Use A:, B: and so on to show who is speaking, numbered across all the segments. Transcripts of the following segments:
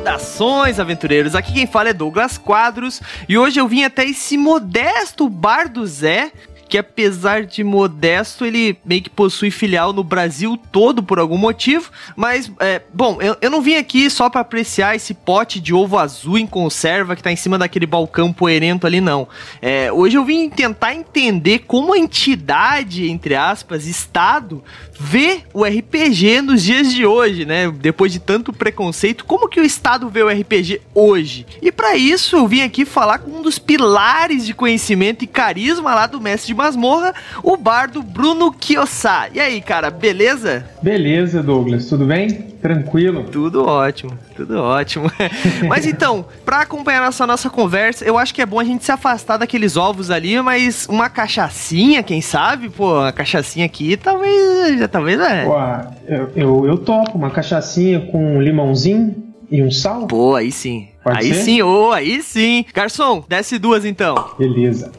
A: Saudações, aventureiros! Aqui quem fala é Douglas Quadros e hoje eu vim até esse modesto bar do Zé que apesar de modesto, ele meio que possui filial no Brasil todo por algum motivo. Mas, é, bom, eu, eu não vim aqui só para apreciar esse pote de ovo azul em conserva que tá em cima daquele balcão poerento ali, não. É, hoje eu vim tentar entender como a entidade, entre aspas, Estado, vê o RPG nos dias de hoje, né? Depois de tanto preconceito, como que o Estado vê o RPG hoje? E para isso eu vim aqui falar com um dos pilares de conhecimento e carisma lá do Mestre de Masmorra, o bardo Bruno Kiossá. E aí, cara, beleza?
B: Beleza, Douglas, tudo bem? Tranquilo?
A: Tudo ótimo, tudo ótimo. mas então, para acompanhar essa nossa conversa, eu acho que é bom a gente se afastar daqueles ovos ali, mas uma cachaçinha, quem sabe? Pô, uma cachaçinha aqui talvez, já talvez é.
B: Pô, eu, eu, eu topo uma cachaçinha com um limãozinho e um sal?
A: Pô, aí sim.
B: Pode
A: aí
B: ser?
A: sim, ô, aí sim. Garçom, desce duas então.
B: Beleza.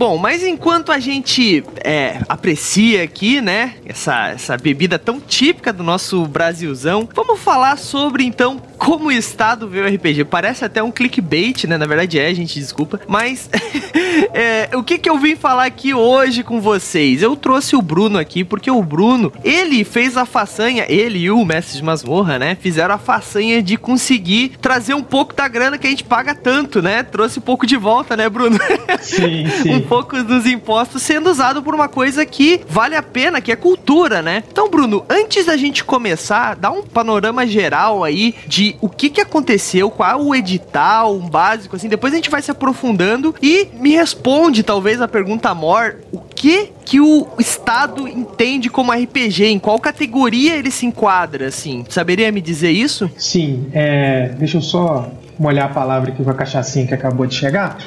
A: Bom, mas enquanto a gente é, aprecia aqui, né, essa, essa bebida tão típica do nosso Brasilzão, vamos falar sobre então como o Estado vê o RPG. Parece até um clickbait, né? Na verdade é, gente, desculpa. Mas é, o que, que eu vim falar aqui hoje com vocês? Eu trouxe o Bruno aqui porque o Bruno, ele fez a façanha, ele e o Mestre de Masmorra, né? Fizeram a façanha de conseguir trazer um pouco da grana que a gente paga tanto, né? Trouxe um pouco de volta, né, Bruno?
B: Sim, sim.
A: um pouco dos impostos sendo usado por uma coisa que vale a pena, que é cultura, né? Então, Bruno, antes da gente começar, dá um panorama geral aí de o que que aconteceu, qual o edital, um básico, assim, depois a gente vai se aprofundando e me responde, talvez, a pergunta mor, o que que o Estado entende como RPG, em qual categoria ele se enquadra, assim? Saberia me dizer isso?
B: Sim, é, deixa eu só molhar a palavra aqui com a cachaçinha que acabou de chegar.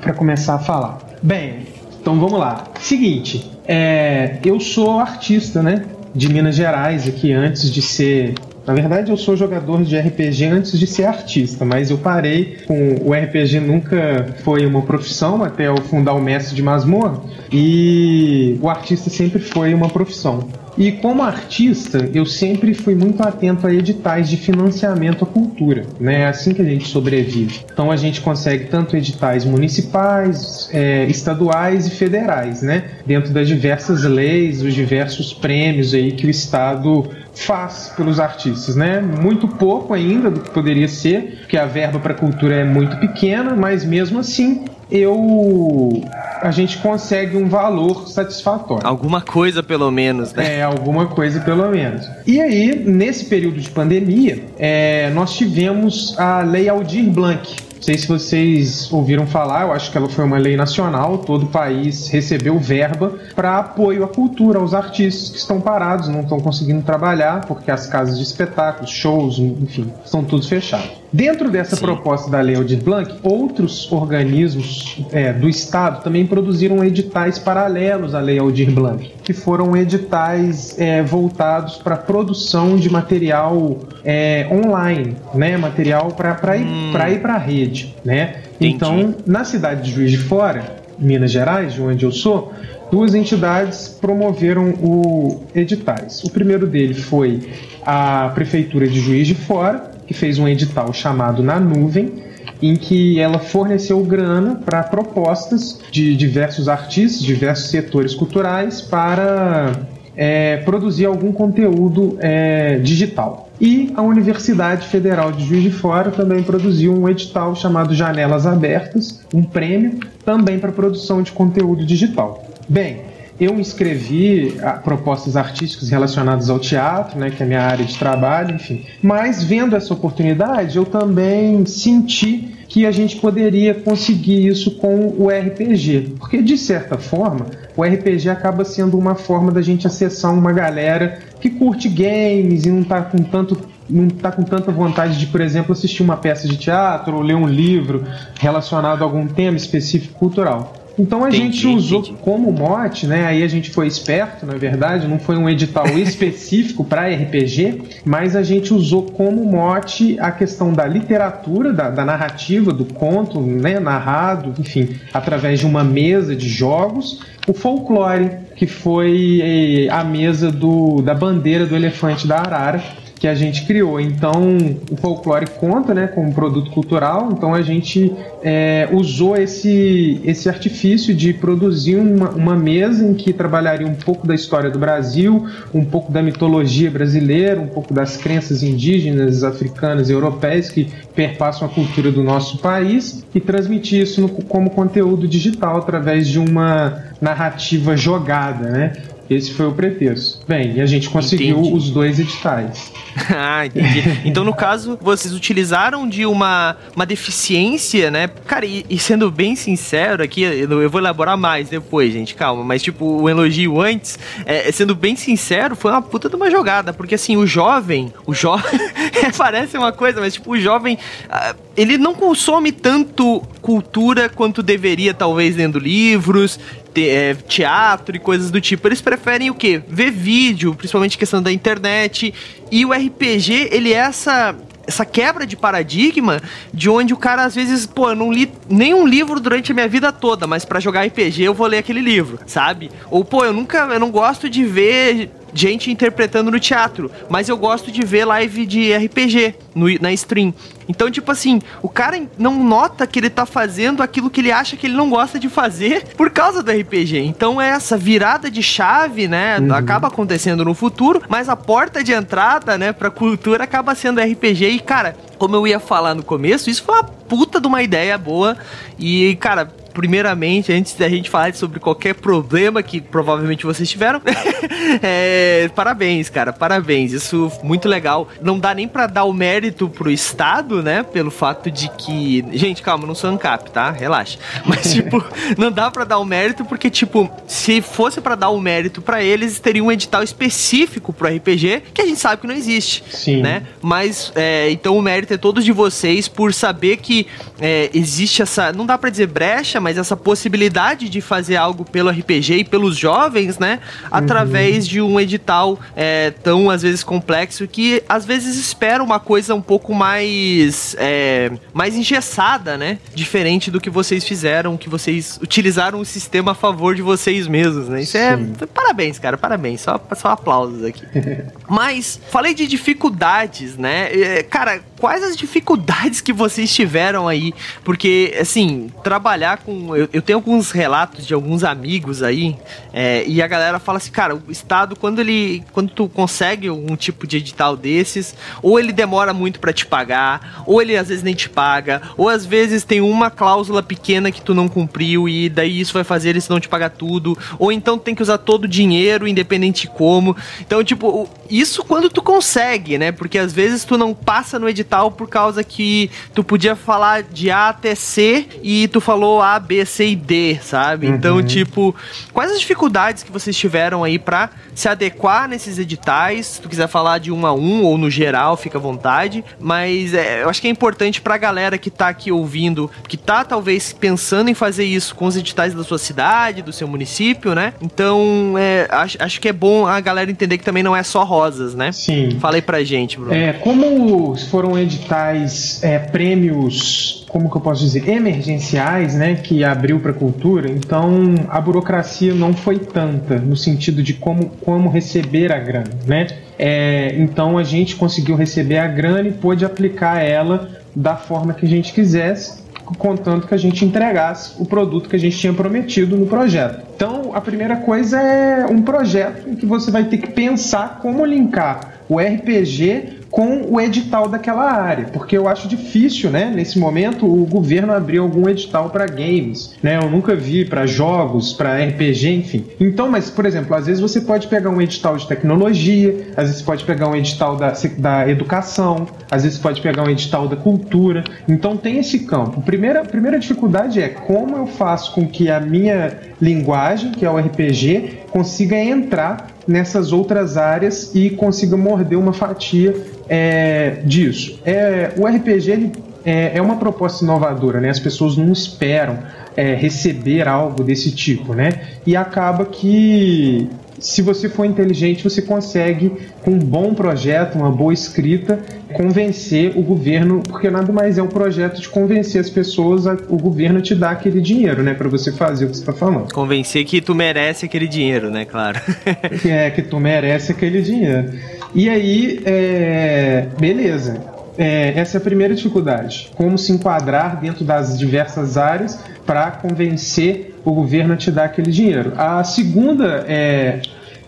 B: Para começar a falar. Bem, então vamos lá. Seguinte, é, eu sou artista, né? De Minas Gerais aqui antes de ser. Na verdade, eu sou jogador de RPG antes de ser artista, mas eu parei com o RPG nunca foi uma profissão até eu fundar o Mestre de Masmorra e o artista sempre foi uma profissão. E como artista, eu sempre fui muito atento a editais de financiamento à cultura, né? É assim que a gente sobrevive. Então a gente consegue tanto editais municipais, é, estaduais e federais, né? Dentro das diversas leis, os diversos prêmios aí que o Estado faz pelos artistas, né? Muito pouco ainda do que poderia ser, porque a verba para cultura é muito pequena, mas mesmo assim eu a gente consegue um valor satisfatório.
A: Alguma coisa, pelo menos, né?
B: É, alguma coisa pelo menos. E aí, nesse período de pandemia, é, nós tivemos a Lei Aldir Blanc. Não sei se vocês ouviram falar, eu acho que ela foi uma lei nacional, todo o país recebeu verba para apoio à cultura, aos artistas que estão parados, não estão conseguindo trabalhar, porque as casas de espetáculos, shows, enfim, estão todos fechados. Dentro dessa
A: Sim.
B: proposta da Lei Aldir Blanc, outros organismos é, do Estado também produziram editais paralelos à Lei Aldir Blanc, que foram editais é, voltados para a produção de material é, online, né? material para ir
A: Hum.
B: para a rede. Né?
A: Entendi.
B: Então, na cidade de Juiz de Fora, Minas Gerais, de onde eu sou, duas entidades promoveram o editais. O primeiro dele foi a Prefeitura de Juiz de Fora, que fez um edital chamado Na Nuvem, em que ela forneceu grana para propostas de diversos artistas, diversos setores culturais para é, produzir algum conteúdo é, digital. E a Universidade Federal de Juiz de Fora também produziu um edital chamado Janelas Abertas, um prêmio também para produção de conteúdo digital. Bem, eu escrevi ah, propostas artísticas relacionadas ao teatro, né, que é a minha área de trabalho, enfim. Mas vendo essa oportunidade, eu também senti que a gente poderia conseguir isso com o RPG. Porque, de certa forma, o RPG acaba sendo uma forma da gente acessar uma galera que curte games e não tá com tanto. Não tá com tanta vontade de, por exemplo, assistir uma peça de teatro ou ler um livro relacionado a algum tema específico cultural. Então a entendi, gente usou entendi. como mote, né? Aí a gente foi esperto, na verdade, não foi um edital específico para RPG, mas a gente usou como mote a questão da literatura, da, da narrativa, do conto, né, narrado, enfim, através de uma mesa de jogos, o folclore, que foi eh, a mesa do, da bandeira do elefante da Arara, que a gente criou. Então, o folclore conta né, como produto cultural, então a gente é, usou esse, esse artifício de produzir uma, uma mesa em que trabalharia um pouco da história do Brasil, um pouco da mitologia brasileira, um pouco das crenças indígenas, africanas e europeias que perpassam a cultura do nosso país e transmitir isso no, como conteúdo digital através de uma narrativa jogada, né? Esse foi o pretexto. Bem, e a gente conseguiu entendi. os dois editais.
A: ah, entendi. Então, no caso, vocês utilizaram de uma, uma deficiência, né? Cara, e, e sendo bem sincero aqui, eu, eu, vou elaborar mais depois, gente, calma. Mas, tipo, o elogio antes, é, sendo bem sincero, foi uma puta de uma jogada. Porque, assim, o jovem, o jovem, parece uma coisa, mas, tipo, o jovem, ah, ele não consome tanto cultura quanto deveria, talvez, lendo livros, te, é, teatro e coisas do tipo. Eles preferem o quê? Ver vídeo, principalmente questão da internet. E o RPG, ele é essa essa quebra de paradigma de onde o cara às vezes, pô, eu não li nenhum livro durante a minha vida toda, mas para jogar RPG eu vou ler aquele livro, sabe? Ou pô, eu nunca, eu não gosto de ver gente interpretando no teatro, mas eu gosto de ver live de RPG no, na stream. Então, tipo assim, o cara não nota que ele tá fazendo aquilo que ele acha que ele não gosta de fazer por causa do RPG. Então, é essa virada de chave, né, uhum. acaba acontecendo no futuro, mas a porta de entrada, né, pra cultura acaba sendo RPG. E, cara, como eu ia falar no começo, isso foi uma puta de uma ideia boa. E, cara, primeiramente, antes da gente falar sobre qualquer problema que provavelmente vocês tiveram, é, parabéns, cara, parabéns. Isso muito legal. Não dá nem para dar o mérito pro Estado, né? Pelo fato de que. Gente, calma, não sou ANCAP, tá? Relaxa. Mas, tipo, não dá para dar o mérito porque, tipo, se fosse para dar o mérito para eles, teria um edital específico pro RPG que a gente sabe que não existe. Sim. Né? Mas, é, então o mérito é todo de vocês por saber que é, existe essa. Não dá para dizer brecha, mas mas essa possibilidade de fazer algo pelo RPG e pelos jovens, né? Através uhum. de um edital é, tão, às vezes, complexo que às vezes espera uma coisa um pouco mais, é, mais engessada, né? Diferente do que vocês fizeram, que vocês utilizaram o sistema a favor de vocês mesmos, né? Isso é. É. Parabéns, cara, parabéns. Só, só aplausos aqui. mas, falei de dificuldades, né? É, cara, quais as dificuldades que vocês tiveram aí? Porque, assim, trabalhar com eu, eu, tenho alguns relatos de alguns amigos aí, é, e a galera fala assim, cara, o Estado, quando ele. Quando tu consegue um tipo de edital desses, ou ele demora muito para te pagar, ou ele às vezes nem te paga, ou às vezes tem uma cláusula pequena que tu não cumpriu, e daí isso vai fazer eles não te pagar tudo, ou então tem que usar todo o dinheiro, independente de como. Então, tipo, isso quando tu consegue, né? Porque às vezes tu não passa no edital por causa que tu podia falar de A até C e tu falou A, B, C e D, sabe? Uhum. Então, tipo, quais as dificuldades que vocês tiveram aí para se adequar nesses editais? Se tu quiser falar de um a um ou no geral, fica à vontade. Mas é, eu acho que é importante pra galera que tá aqui ouvindo, que tá talvez pensando em fazer isso com os editais da sua cidade, do seu município, né? Então, é, acho, acho que é bom a galera entender que também não é só rosas, né?
B: Sim.
A: Fala aí pra gente, Bruno.
B: É, como foram editais, é, prêmios, como que eu posso dizer, emergenciais, né? Que abriu para cultura, então a burocracia não foi tanta no sentido de como, como receber a grana, né? É, então a gente conseguiu receber a grana e pôde aplicar ela da forma que a gente quisesse, contanto que a gente entregasse o produto que a gente tinha prometido no projeto. Então a primeira coisa é um projeto em que você vai ter que pensar como linkar o RPG com o edital daquela área, porque eu acho difícil, né, nesse momento, o governo abrir algum edital para games, né? Eu nunca vi para jogos, para RPG, enfim. Então, mas por exemplo, às vezes você pode pegar um edital de tecnologia, às vezes pode pegar um edital da, da educação, às vezes pode pegar um edital da cultura. Então tem esse campo. Primeira primeira dificuldade é como eu faço com que a minha linguagem, que é o RPG, consiga entrar nessas outras áreas e consiga morder uma fatia é, disso. É, o RPG é, é uma proposta inovadora, né? As pessoas não esperam é, receber algo desse tipo, né? E acaba que se você for inteligente, você consegue, com um bom projeto, uma boa escrita, convencer o governo, porque nada mais é um projeto de convencer as pessoas, a, o governo te dá aquele dinheiro, né, para você fazer o que você está falando.
A: Convencer que tu merece aquele dinheiro, né, claro.
B: é, que tu merece aquele dinheiro. E aí, é, beleza. É, essa é a primeira dificuldade. Como se enquadrar dentro das diversas áreas para convencer o governo a te dar aquele dinheiro. A segunda é,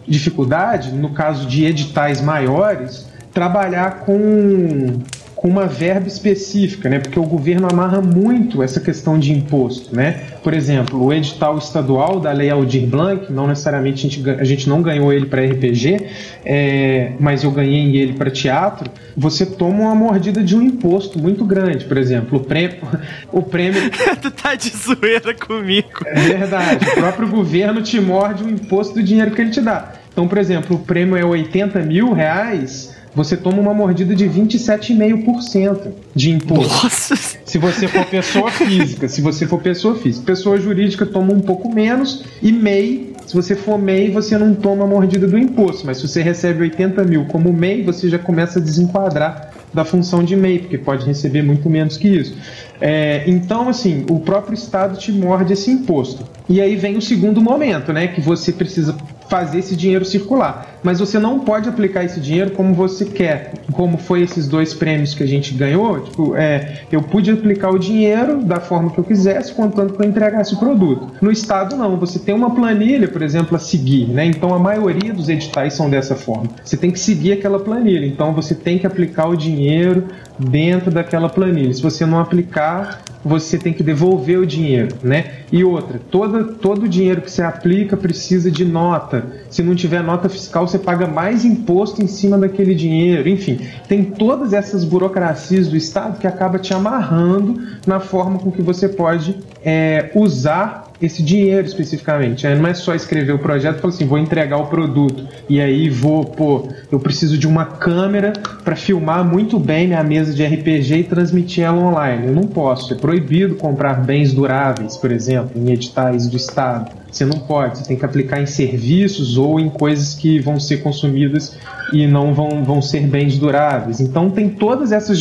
B: dificuldade, no caso de editais maiores, trabalhar com com uma verba específica, né? Porque o governo amarra muito essa questão de imposto, né? Por exemplo, o edital estadual da Lei Aldir Blanc, não necessariamente a gente, a gente não ganhou ele para RPG, é, mas eu ganhei ele para teatro. Você toma uma mordida de um imposto muito grande, por exemplo, o prêmio, o prêmio.
A: tu tá de zoeira comigo.
B: É verdade. O próprio governo te morde o imposto do dinheiro que ele te dá. Então, por exemplo, o prêmio é 80 mil reais você toma uma mordida de 27,5% de imposto. Nossa. Se você for pessoa física, se você for pessoa física. Pessoa jurídica toma um pouco menos e MEI, se você for MEI, você não toma a mordida do imposto, mas se você recebe 80 mil como MEI, você já começa a desenquadrar da função de MEI, porque pode receber muito menos que isso. É, então, assim, o próprio Estado te morde esse imposto. E aí vem o segundo momento, né? Que você precisa fazer esse dinheiro circular. Mas você não pode aplicar esse dinheiro como você quer. Como foi esses dois prêmios que a gente ganhou, tipo, é, eu pude aplicar o dinheiro da forma que eu quisesse, contanto que eu entregasse o produto. No Estado, não. Você tem uma planilha, por exemplo, a seguir, né? Então a maioria dos editais são dessa forma. Você tem que seguir aquela planilha. Então você tem que aplicar o dinheiro dentro daquela planilha. Se você não aplicar, você tem que devolver o dinheiro, né? E outra, todo, todo o dinheiro que você aplica precisa de nota. Se não tiver nota fiscal, você paga mais imposto em cima daquele dinheiro. Enfim, tem todas essas burocracias do Estado que acaba te amarrando na forma com que você pode é, usar esse dinheiro especificamente. Né? Não é só escrever o projeto e falar assim, vou entregar o produto e aí vou, pô, eu preciso de uma câmera para filmar muito bem minha mesa de RPG e transmitir ela online. Eu não posso. É proibido comprar bens duráveis, por exemplo, em editais do Estado. Você não pode. Você tem que aplicar em serviços ou em coisas que vão ser consumidas e não vão, vão ser bens duráveis. Então tem todas essas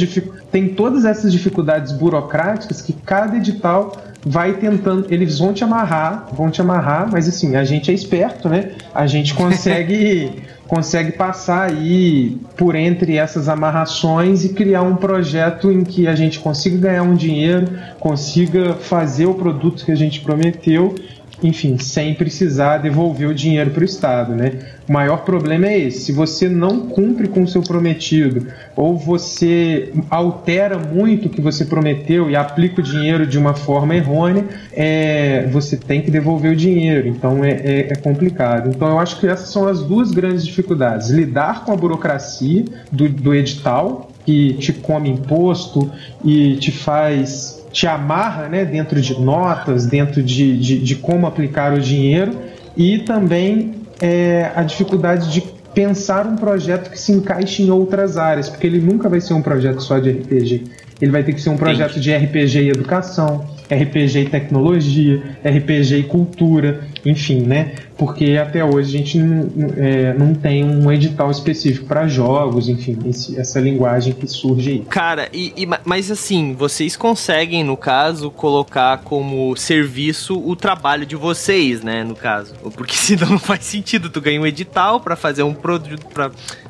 B: tem todas essas dificuldades burocráticas que cada edital vai tentando, eles vão te amarrar, vão te amarrar, mas assim, a gente é esperto, né? A gente consegue consegue passar aí por entre essas amarrações e criar um projeto em que a gente consiga ganhar um dinheiro, consiga fazer o produto que a gente prometeu enfim, sem precisar devolver o dinheiro para o Estado, né? O maior problema é esse. Se você não cumpre com o seu prometido, ou você altera muito o que você prometeu e aplica o dinheiro de uma forma errônea, é, você tem que devolver o dinheiro. Então é, é, é complicado. Então eu acho que essas são as duas grandes dificuldades: lidar com a burocracia do, do edital, que te come imposto e te faz te amarra né, dentro de notas, dentro de, de, de como aplicar o dinheiro e também é, a dificuldade de pensar um projeto que se encaixe em outras áreas, porque ele nunca vai ser um projeto só de RPG. Ele vai ter que ser um projeto Sim. de RPG e educação, RPG e tecnologia, RPG e cultura, enfim, né? Porque até hoje a gente não, é, não tem um edital específico para jogos, enfim, esse, essa linguagem que surge aí.
A: Cara, e, e, mas assim, vocês conseguem, no caso, colocar como serviço o trabalho de vocês, né? No caso. Porque senão não faz sentido. Tu ganha um edital para fazer um produto,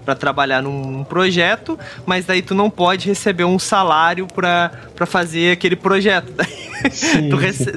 A: para trabalhar num projeto, mas daí tu não pode receber um salário para fazer aquele projeto. Sim, rece...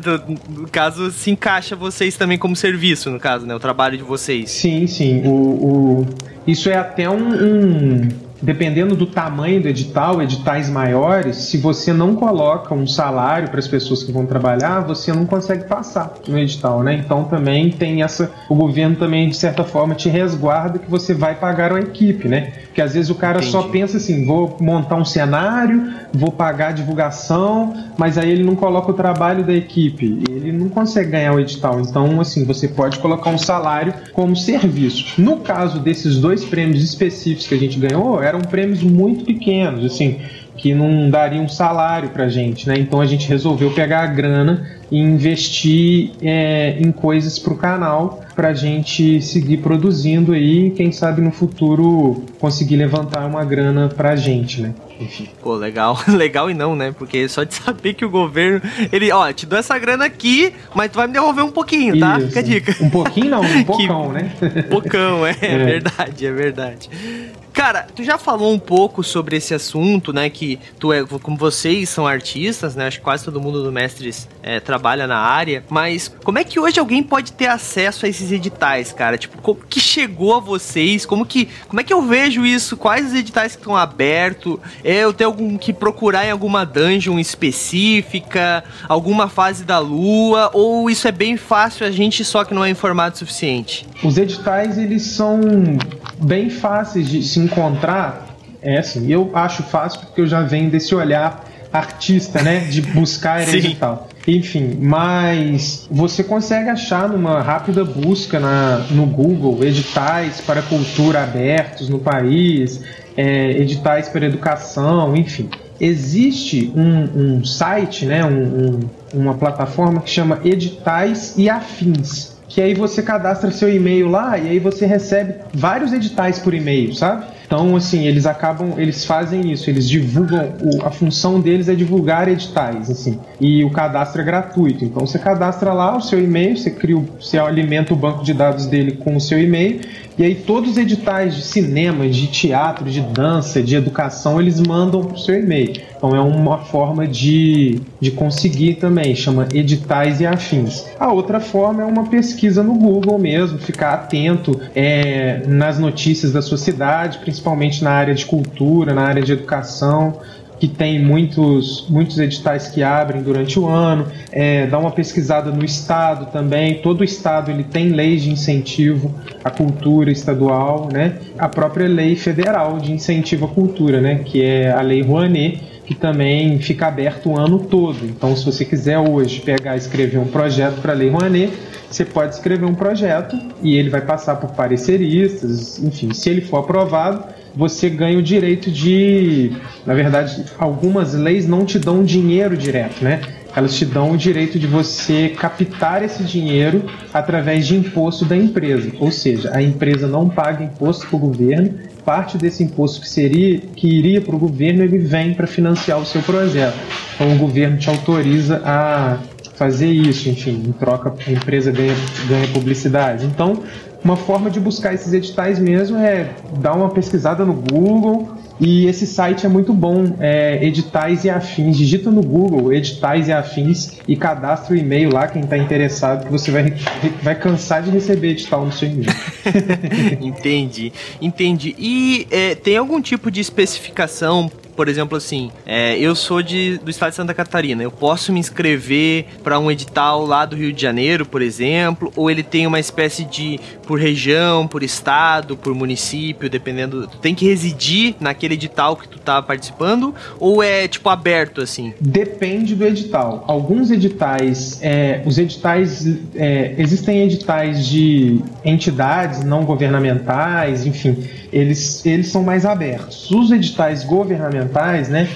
A: no caso, se encaixa vocês também como serviço, no caso, né? O trabalho de vocês.
B: Sim, sim. O, o... Isso é até um, um dependendo do tamanho do edital, editais maiores, se você não coloca um salário para as pessoas que vão trabalhar, você não consegue passar no edital, né? Então também tem essa, o governo também de certa forma te resguarda que você vai pagar a equipe, né? Porque às vezes o cara Entendi. só pensa assim, vou montar um cenário, vou pagar a divulgação, mas aí ele não coloca o trabalho da equipe, ele não consegue ganhar o edital. Então, assim, você pode colocar um salário como serviço. No caso desses dois prêmios específicos que a gente ganhou, eram prêmios muito pequenos, assim, que não daria um salário para a gente, né? Então a gente resolveu pegar a grana e investir é, em coisas para o canal para a gente seguir produzindo aí, quem sabe no futuro conseguir levantar uma grana para a gente, né?
A: Enfim. Pô, legal. Legal e não, né? Porque só de saber que o governo, ele, ó, te dou essa grana aqui, mas tu vai me devolver um pouquinho, tá?
B: Isso.
A: Fica a dica.
B: Um pouquinho não, um pocão, que... né?
A: Pocão, é, é, é verdade, é verdade. Cara, tu já falou um pouco sobre esse assunto, né? Que tu é, como vocês são artistas, né? Acho que quase todo mundo do Mestres é, trabalha na área. Mas como é que hoje alguém pode ter acesso a esses editais, cara? Tipo, como que chegou a vocês? Como que, como é que eu vejo isso? Quais os editais que estão abertos? É, eu tenho algum que procurar em alguma dungeon específica, alguma fase da lua? Ou isso é bem fácil a gente só que não é informado o suficiente?
B: Os editais eles são bem fáceis de se encontrar, é assim, eu acho fácil porque eu já venho desse olhar artista, né, de buscar edital. Enfim, mas você consegue achar numa rápida busca na, no Google editais para cultura abertos no país, é, editais para educação, enfim. Existe um, um site, né, um, um, uma plataforma que chama Editais e Afins que aí você cadastra seu e-mail lá e aí você recebe vários editais por e-mail, sabe? Então, assim, eles acabam, eles fazem isso, eles divulgam, o, a função deles é divulgar editais, assim, e o cadastro é gratuito. Então, você cadastra lá o seu e-mail, você cria, você alimenta o banco de dados dele com o seu e-mail, e aí todos os editais de cinema, de teatro, de dança, de educação, eles mandam para o seu e-mail. Então é uma forma de, de conseguir também, chama editais e afins. A outra forma é uma pesquisa no Google mesmo, ficar atento é, nas notícias da sua cidade, principalmente na área de cultura, na área de educação que tem muitos, muitos editais que abrem durante o ano, é, dá uma pesquisada no estado também. Todo estado ele tem leis de incentivo à cultura estadual, né? A própria lei federal de incentivo à cultura, né? Que é a lei Rouanet, que também fica aberto o ano todo. Então, se você quiser hoje pegar e escrever um projeto para a lei Rouanet, você pode escrever um projeto e ele vai passar por pareceristas, enfim, se ele for aprovado, você ganha o direito de. Na verdade, algumas leis não te dão dinheiro direto, né? Elas te dão o direito de você captar esse dinheiro através de imposto da empresa. Ou seja, a empresa não paga imposto para o governo, parte desse imposto que seria que iria para o governo ele vem para financiar o seu projeto. Então o governo te autoriza a fazer isso, enfim, em troca a empresa ganha, ganha publicidade. Então uma forma de buscar esses editais mesmo é dar uma pesquisada no Google. E esse site é muito bom, é editais e afins. Digita no Google editais e afins e cadastra o e-mail lá, quem está interessado, que você vai, vai cansar de receber edital no seu e-mail.
A: entendi, entendi. E é, tem algum tipo de especificação por exemplo, assim, é, eu sou de, do estado de Santa Catarina, eu posso me inscrever para um edital lá do Rio de Janeiro, por exemplo, ou ele tem uma espécie de por região, por estado, por município, dependendo. Tu tem que residir naquele edital que tu tá participando, ou é tipo aberto assim?
B: Depende do edital. Alguns editais, é, os editais, é, existem editais de entidades não governamentais, enfim eles, eles são mais abertos. Os editais governamentais, né?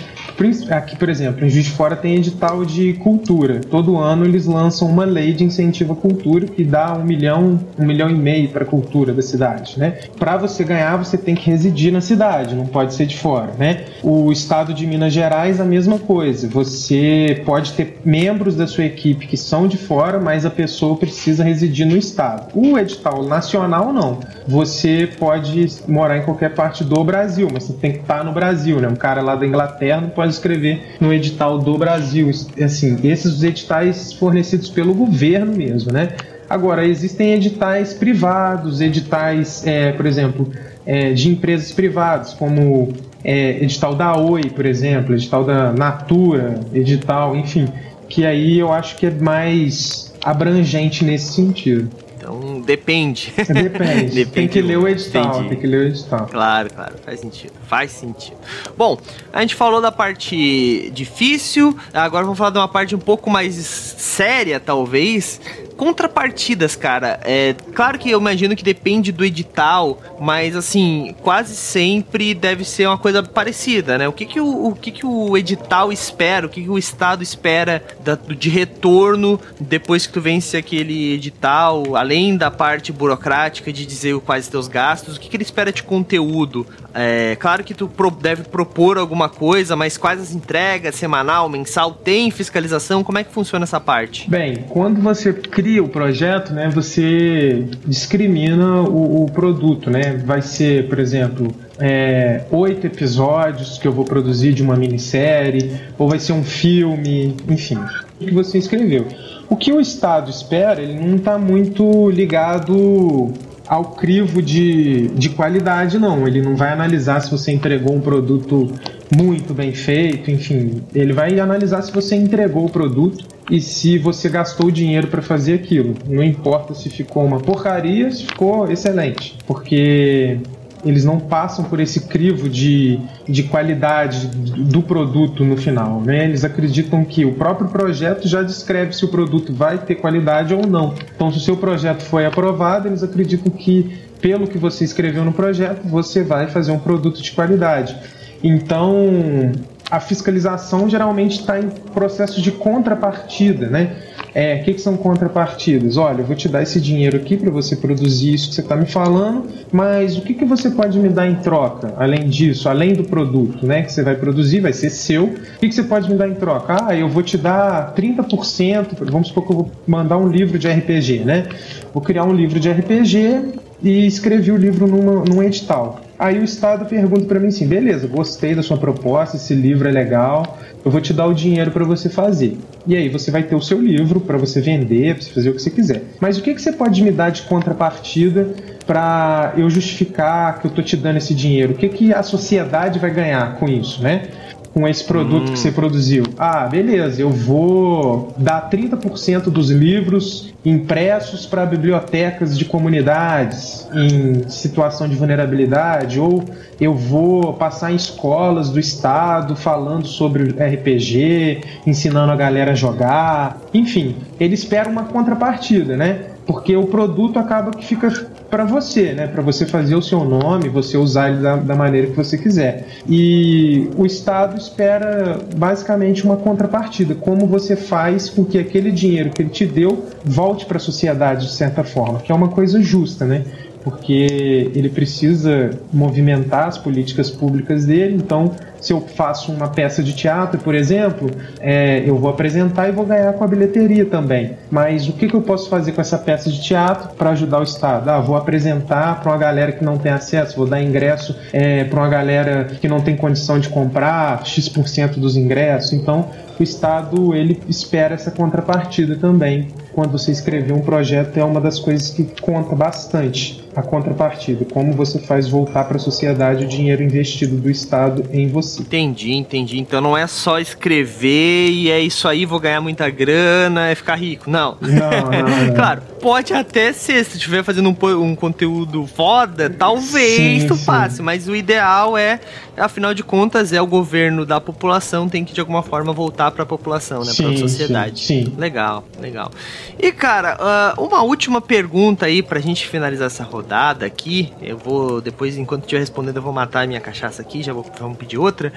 B: Aqui, por exemplo, em Juiz de Fora tem edital de cultura. Todo ano eles lançam uma lei de incentivo à cultura que dá um milhão, um milhão e meio para a cultura da cidade, né? Para você ganhar, você tem que residir na cidade, não pode ser de fora, né? O estado de Minas Gerais, a mesma coisa. Você pode ter membros da sua equipe que são de fora, mas a pessoa precisa residir no estado. O edital nacional, não. Você pode morar em qualquer parte do Brasil, mas você tem que estar no Brasil, né? Um cara lá da Inglaterra pode escrever no edital do Brasil. Assim, esses editais fornecidos pelo governo mesmo, né? Agora, existem editais privados, editais, é, por exemplo, é, de empresas privadas, como é, edital da Oi, por exemplo, edital da Natura, edital, enfim, que aí eu acho que é mais abrangente nesse sentido.
A: Então depende.
B: Depende. depende tem que ler o edital. Entendi. Tem que ler o edital.
A: Claro, claro. Faz sentido. Faz sentido. Bom, a gente falou da parte difícil. Agora vamos falar de uma parte um pouco mais séria, talvez, contrapartidas, cara. É claro que eu imagino que depende do edital, mas assim, quase sempre deve ser uma coisa parecida, né? O que que o, o que que o edital espera, o que que o estado espera da, de retorno depois que tu vence aquele edital, além da parte burocrática de dizer quais teus gastos, o que que ele espera de conteúdo? É, claro que tu pro, deve propor alguma coisa, mas quais as entregas, semanal, mensal, tem fiscalização? Como é que funciona essa parte?
B: Bem, quando você cria o projeto, né, você discrimina o, o produto, né? Vai ser, por exemplo, é, oito episódios que eu vou produzir de uma minissérie, ou vai ser um filme, enfim, o que você escreveu. O que o Estado espera, ele não está muito ligado ao crivo de, de qualidade, não. Ele não vai analisar se você entregou um produto muito bem feito, enfim. Ele vai analisar se você entregou o produto e se você gastou dinheiro para fazer aquilo. Não importa se ficou uma porcaria, se ficou excelente. Porque eles não passam por esse crivo de, de qualidade do produto no final. Né? Eles acreditam que o próprio projeto já descreve se o produto vai ter qualidade ou não. Então, se o seu projeto foi aprovado, eles acreditam que, pelo que você escreveu no projeto, você vai fazer um produto de qualidade. Então, a fiscalização geralmente está em processo de contrapartida, né? É, o que, que, são contrapartidas? Olha, eu vou te dar esse dinheiro aqui para você produzir isso que você está me falando, mas o que, que você pode me dar em troca, além disso, além do produto, né? Que você vai produzir, vai ser seu. O que, que você pode me dar em troca? Ah, eu vou te dar 30%, vamos supor que eu vou mandar um livro de RPG, né? Vou criar um livro de RPG e escrevi o livro numa, num edital. Aí o Estado pergunta para mim assim: beleza, gostei da sua proposta, esse livro é legal, eu vou te dar o dinheiro para você fazer. E aí você vai ter o seu livro para você vender, para você fazer o que você quiser. Mas o que, que você pode me dar de contrapartida para eu justificar que eu tô te dando esse dinheiro? O que, que a sociedade vai ganhar com isso, né? Com esse produto hum. que você produziu? Ah, beleza, eu vou dar 30% dos livros impressos para bibliotecas de comunidades em situação de vulnerabilidade, ou eu vou passar em escolas do estado falando sobre RPG, ensinando a galera a jogar. Enfim, ele espera uma contrapartida, né? Porque o produto acaba que fica para você, né? Para você fazer o seu nome, você usar ele da, da, maneira que você quiser. E o Estado espera basicamente uma contrapartida, como você faz com que aquele dinheiro que ele te deu volte para a sociedade de certa forma, que é uma coisa justa, né? Porque ele precisa movimentar as políticas públicas dele. Então, se eu faço uma peça de teatro, por exemplo, é, eu vou apresentar e vou ganhar com a bilheteria também. Mas o que, que eu posso fazer com essa peça de teatro para ajudar o Estado? Ah, vou apresentar para uma galera que não tem acesso, vou dar ingresso é, para uma galera que não tem condição de comprar X% dos ingressos. Então, o Estado ele espera essa contrapartida também. Quando você escrever um projeto, é uma das coisas que conta bastante a contrapartida, como você faz voltar para a sociedade o dinheiro investido do Estado em você.
A: Entendi, entendi. Então não é só escrever e é isso aí, vou ganhar muita grana, é ficar rico. Não. Não, não, não. claro, pode até ser, se estiver fazendo um, um, conteúdo foda, talvez sim, tu passe, mas o ideal é, afinal de contas, é o governo da população, tem que de alguma forma voltar para a população, né, para a sociedade. Sim, sim. Legal, legal. E cara, uh, uma última pergunta aí pra gente finalizar essa rodada rodada aqui. Eu vou, depois, enquanto estiver respondendo, eu vou matar a minha cachaça aqui, já vou, vamos pedir outra.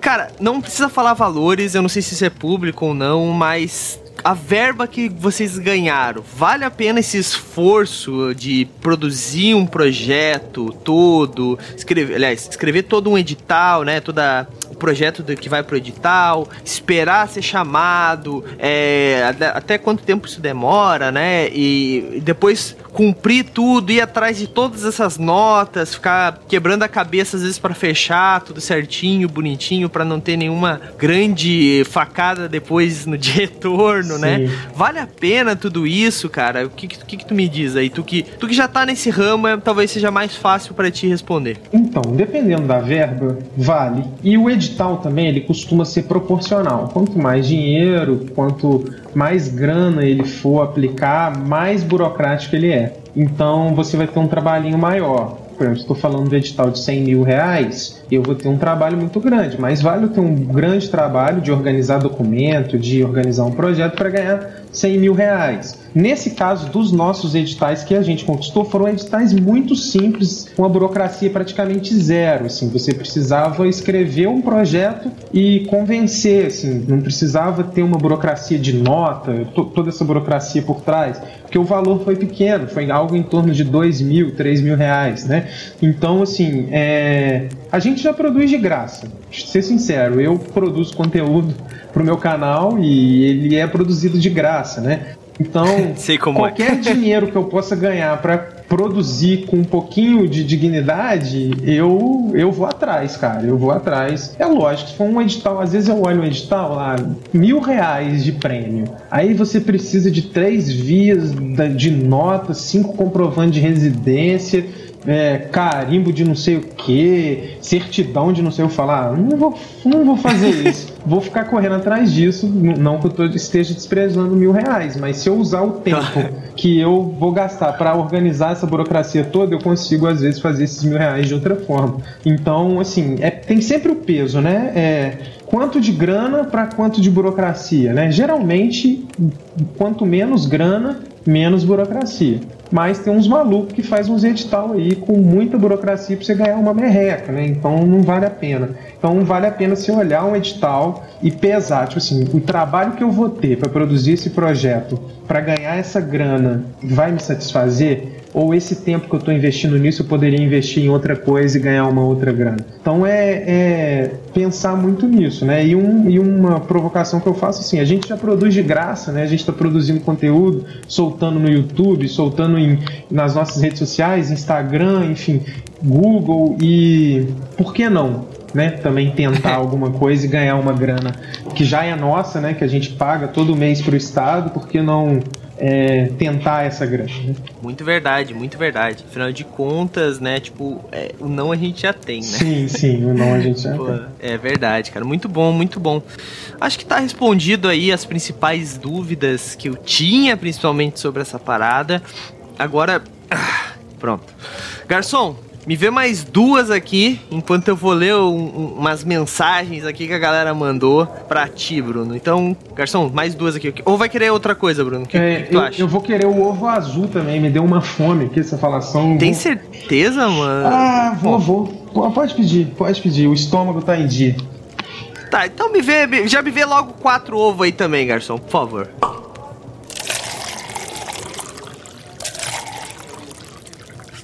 A: Cara, não precisa falar valores, eu não sei se isso é público ou não, mas a verba que vocês ganharam, vale a pena esse esforço de produzir um projeto todo, escrever, aliás, escrever todo um edital, né, toda projeto do, que vai pro edital, esperar ser chamado, é, até quanto tempo isso demora, né, e depois cumprir tudo, ir atrás de todas essas notas, ficar quebrando a cabeça às vezes para fechar tudo certinho, bonitinho, para não ter nenhuma grande facada depois no de retorno, né? Sim. né? Vale a pena tudo isso, cara? O que, que, que, tu me diz aí? Tu que, tu que já tá nesse ramo, é, talvez seja mais fácil para ti responder.
B: Então, dependendo da verba, vale. E o edital também, ele costuma ser proporcional. Quanto mais dinheiro, quanto mais grana ele for aplicar, mais burocrático ele é. Então você vai ter um trabalhinho maior. Por exemplo, estou falando do edital de 100 mil reais, eu vou ter um trabalho muito grande, mas vale eu ter um grande trabalho de organizar documento, de organizar um projeto para ganhar 100 mil reais. Nesse caso dos nossos editais que a gente conquistou, foram editais muito simples, com a burocracia praticamente zero. Assim, você precisava escrever um projeto e convencer, assim, não precisava ter uma burocracia de nota, toda essa burocracia por trás, porque o valor foi pequeno, foi algo em torno de 2 mil, 3 mil reais, né? Então, assim, é... a gente já produz de graça. Ser sincero, eu produzo conteúdo para o meu canal e ele é produzido de graça, né? Então,
A: é.
B: qualquer é. dinheiro que eu possa ganhar para produzir com um pouquinho de dignidade, eu, eu vou atrás, cara. Eu vou atrás. É lógico, se for um edital, às vezes eu olho um edital lá, mil reais de prêmio. Aí você precisa de três vias de nota, cinco comprovantes de residência é, carimbo de não sei o que, certidão de não sei o falar. Não vou, não vou fazer isso. vou ficar correndo atrás disso. Não que eu esteja desprezando mil reais, mas se eu usar o tempo que eu vou gastar para organizar essa burocracia toda, eu consigo às vezes fazer esses mil reais de outra forma. Então, assim, é, tem sempre o peso, né? É, quanto de grana para quanto de burocracia, né? Geralmente, quanto menos grana, menos burocracia. Mas tem uns malucos que faz uns edital aí com muita burocracia para você ganhar uma merreca, né? Então não vale a pena. Então vale a pena você olhar um edital e pesar, tipo assim, o trabalho que eu vou ter para produzir esse projeto, para ganhar essa grana, vai me satisfazer? Ou esse tempo que eu estou investindo nisso eu poderia investir em outra coisa e ganhar uma outra grana. Então é, é pensar muito nisso, né? E, um, e uma provocação que eu faço assim, a gente já produz de graça, né? A gente está produzindo conteúdo, soltando no YouTube, soltando em, nas nossas redes sociais, Instagram, enfim, Google e por que não? Né, também tentar alguma coisa e ganhar uma grana que já é nossa, né, que a gente paga todo mês para o Estado, por que não é, tentar essa grana. Né?
A: Muito verdade, muito verdade. Afinal de contas, né, tipo, é, o não a gente já tem, né?
B: Sim, sim, o não a gente já
A: Pô,
B: tem.
A: É verdade, cara. Muito bom, muito bom. Acho que tá respondido aí as principais dúvidas que eu tinha, principalmente sobre essa parada. Agora, pronto. Garçom, me vê mais duas aqui, enquanto eu vou ler um, um, umas mensagens aqui que a galera mandou pra ti, Bruno. Então, garçom, mais duas aqui. Ou vai querer outra coisa, Bruno? O que,
B: é, que, tu
A: eu,
B: acha? Eu vou querer o ovo azul também, me deu uma fome aqui essa falação.
A: Tem vou... certeza, mano?
B: Ah, vou, vou. Pode pedir, pode pedir. O estômago tá em dia.
A: Tá, então me vê, já me vê logo quatro ovos aí também, garçom, por favor.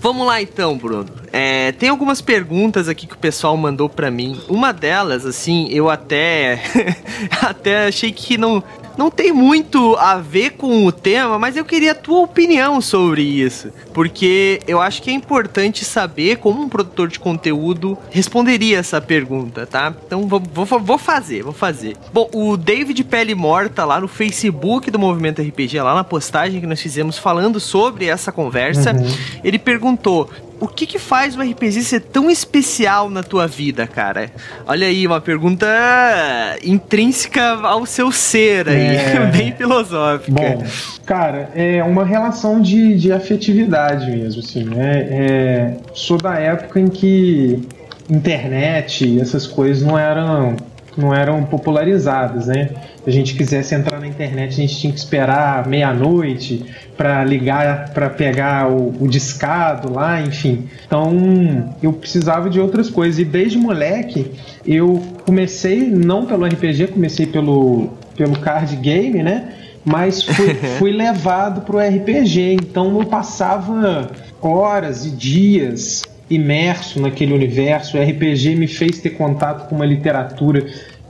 A: Vamos lá então, Bruno. É, tem algumas perguntas aqui que o pessoal mandou para mim. Uma delas, assim, eu até até achei que não não tem muito a ver com o tema, mas eu queria a tua opinião sobre isso. Porque eu acho que é importante saber como um produtor de conteúdo responderia essa pergunta, tá? Então vou, vou, vou fazer, vou fazer. Bom, o David Pele Morta lá no Facebook do Movimento RPG, lá na postagem que nós fizemos falando sobre essa conversa, uhum. ele perguntou: o que que faz o RPG ser tão especial na tua vida, cara? Olha aí, uma pergunta intrínseca ao seu ser aí, é... bem filosófica.
B: Bom, cara, é uma relação de, de afetividade mesmo, assim, né? É, sou da época em que internet e essas coisas não eram não eram popularizadas, né? Se a gente quisesse entrar na internet, a gente tinha que esperar meia-noite para ligar, para pegar o, o, discado lá, enfim. Então, eu precisava de outras coisas. E desde moleque, eu comecei, não pelo RPG, comecei pelo, pelo card game, né? Mas fui, fui levado pro RPG. Então, eu passava horas e dias imerso naquele universo. O RPG me fez ter contato com uma literatura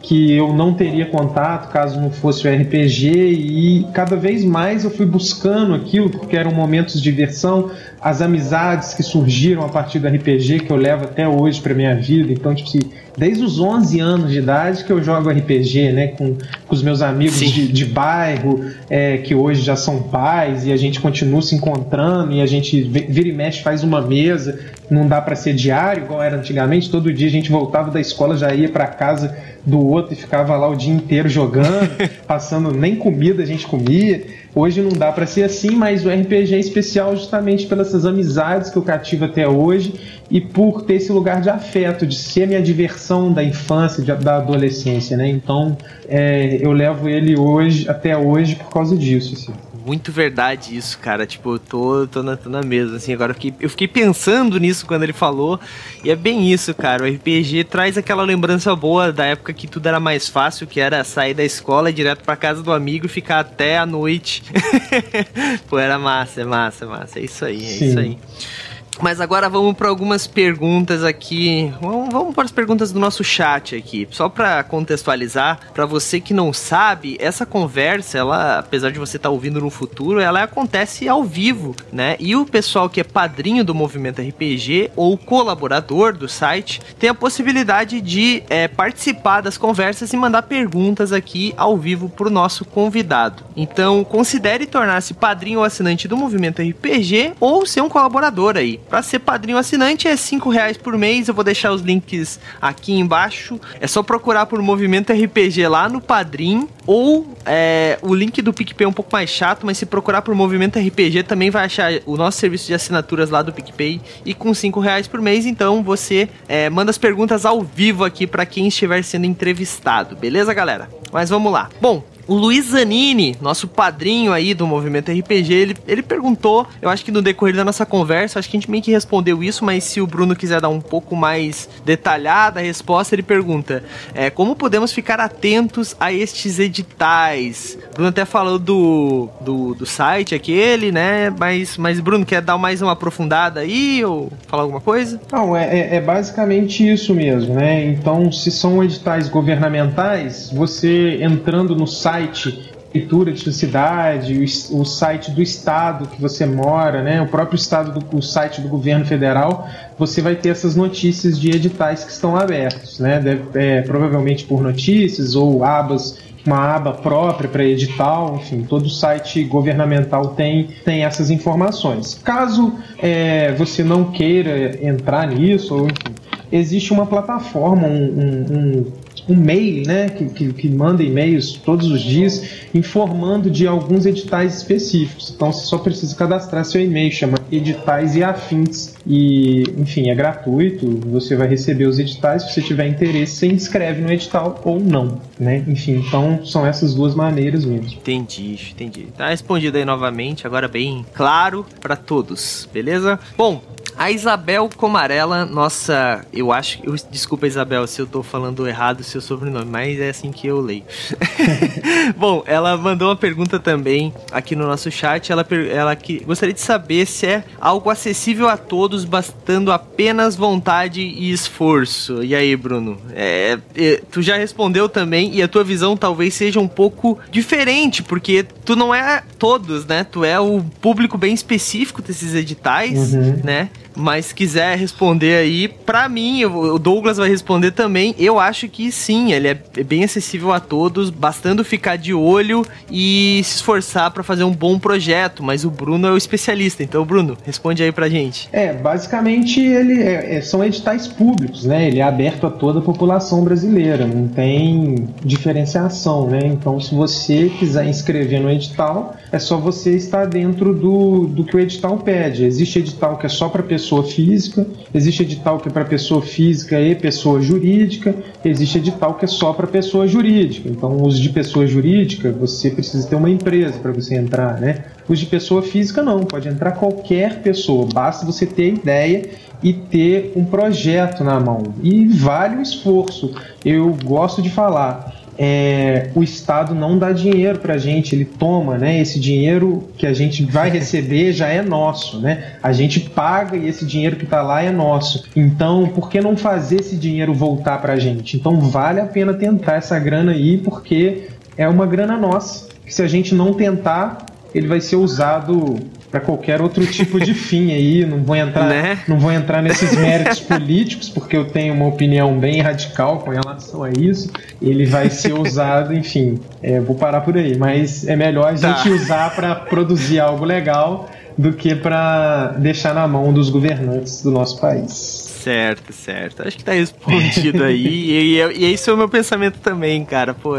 B: que eu não teria contato caso não fosse o RPG e cada vez mais eu fui buscando aquilo porque eram momentos de diversão, as amizades que surgiram a partir do RPG que eu levo até hoje para minha vida. Então, tipo assim, desde os 11 anos de idade que eu jogo RPG, né, com, com os meus amigos de, de, bairro, é, que hoje já são pais, e a gente continua se encontrando, e a gente vira e mexe, faz uma mesa, não dá para ser diário, igual era antigamente, todo dia a gente voltava da escola, já ia para casa do outro e ficava lá o dia inteiro jogando, passando nem comida a gente comia. Hoje não dá para ser assim, mas o RPG é especial justamente pelas amizades que eu cativo até hoje e por ter esse lugar de afeto, de ser minha diversão da infância, de, da adolescência, né? Então é, eu levo ele hoje até hoje por causa disso. Assim
A: muito verdade isso, cara. Tipo, eu tô, tô, na, tô na mesa, assim. Agora eu fiquei, eu fiquei pensando nisso quando ele falou. E é bem isso, cara. O RPG traz aquela lembrança boa da época que tudo era mais fácil, que era sair da escola direto pra casa do amigo e ficar até a noite. Pô, era massa, é massa, é massa. É isso aí, é Sim. isso aí. Mas agora vamos para algumas perguntas aqui. Vamos, vamos para as perguntas do nosso chat aqui. Só para contextualizar, para você que não sabe, essa conversa, ela, apesar de você estar tá ouvindo no futuro, ela acontece ao vivo, né? E o pessoal que é padrinho do movimento RPG ou colaborador do site tem a possibilidade de é, participar das conversas e mandar perguntas aqui ao vivo para o nosso convidado. Então, considere tornar-se padrinho ou assinante do movimento RPG ou ser um colaborador aí. Para ser padrinho assinante é cinco reais por mês. Eu vou deixar os links aqui embaixo. É só procurar por Movimento RPG lá no Padrim. Ou é, o link do PicPay é um pouco mais chato, mas se procurar por Movimento RPG também vai achar o nosso serviço de assinaturas lá do PicPay. E com cinco reais por mês, então você é, manda as perguntas ao vivo aqui para quem estiver sendo entrevistado. Beleza, galera? Mas vamos lá. Bom, o Luiz Zanini, nosso padrinho aí do movimento RPG, ele, ele perguntou, eu acho que no decorrer da nossa conversa, acho que a gente meio que respondeu isso, mas se o Bruno quiser dar um pouco mais detalhada a resposta, ele pergunta: é, como podemos ficar atentos a estes editais? Bruno até falou do, do, do site aquele, né? Mas, mas Bruno, quer dar mais uma aprofundada aí ou falar alguma coisa?
B: Não, é, é, é basicamente isso mesmo, né? Então, se são editais governamentais, você entrando no site site prefeitura de sua cidade, o, o, site do estado que você mora, né, o próprio estado do o site do governo federal, você vai ter essas notícias de editais que estão abertos, né, deve, é, provavelmente por notícias ou abas uma aba própria para edital, enfim, todo site governamental tem, tem essas informações. Caso é, você não queira entrar nisso, enfim, existe uma plataforma, um, um, um um mail, né, que, que, que manda e-mails todos os dias informando de alguns editais específicos. Então você só precisa cadastrar seu e-mail, chama editais e afins. E, enfim, é gratuito, você vai receber os editais. Se você tiver interesse, você inscreve no edital ou não, né? Enfim, então são essas duas maneiras mesmo.
A: Entendi, entendi. Tá respondido aí novamente, agora bem claro para todos, beleza? Bom, a Isabel Comarela, nossa, eu acho. Eu, desculpa, Isabel, se eu tô falando errado o seu sobrenome, mas é assim que eu leio. Bom, ela mandou uma pergunta também aqui no nosso chat. Ela, ela que, gostaria de saber se é algo acessível a todos, bastando apenas vontade e esforço. E aí, Bruno? É, é, tu já respondeu também, e a tua visão talvez seja um pouco diferente, porque tu não é todos, né? Tu é o público bem específico desses editais, uhum. né? Mas quiser responder aí, para mim, o Douglas vai responder também. Eu acho que sim, ele é bem acessível a todos, bastando ficar de olho e se esforçar para fazer um bom projeto. Mas o Bruno é o especialista, então Bruno, responde aí pra gente.
B: É, basicamente ele é, é, são editais públicos, né? Ele é aberto a toda a população brasileira, não tem diferenciação, né? Então, se você quiser inscrever no edital, é só você estar dentro do, do que o edital pede. Existe edital que é só para pessoas pessoa física, existe edital que é para pessoa física e pessoa jurídica, existe edital que é só para pessoa jurídica. Então, os de pessoa jurídica, você precisa ter uma empresa para você entrar, né? Os de pessoa física não, pode entrar qualquer pessoa, basta você ter ideia e ter um projeto na mão. E vale o esforço. Eu gosto de falar é, o Estado não dá dinheiro para a gente, ele toma, né? Esse dinheiro que a gente vai receber já é nosso, né? A gente paga e esse dinheiro que está lá é nosso. Então, por que não fazer esse dinheiro voltar para a gente? Então, vale a pena tentar essa grana aí, porque é uma grana nossa. Que se a gente não tentar, ele vai ser usado para qualquer outro tipo de fim aí. Não vou entrar, né? não vou entrar nesses méritos políticos, porque eu tenho uma opinião bem radical com relação a isso. Ele vai ser usado, enfim, é, vou parar por aí. Mas é melhor a tá. gente usar para produzir algo legal do que para deixar na mão dos governantes do nosso país.
A: Certo, certo. Acho que tá respondido aí. e, e, e esse é o meu pensamento também, cara. Pô.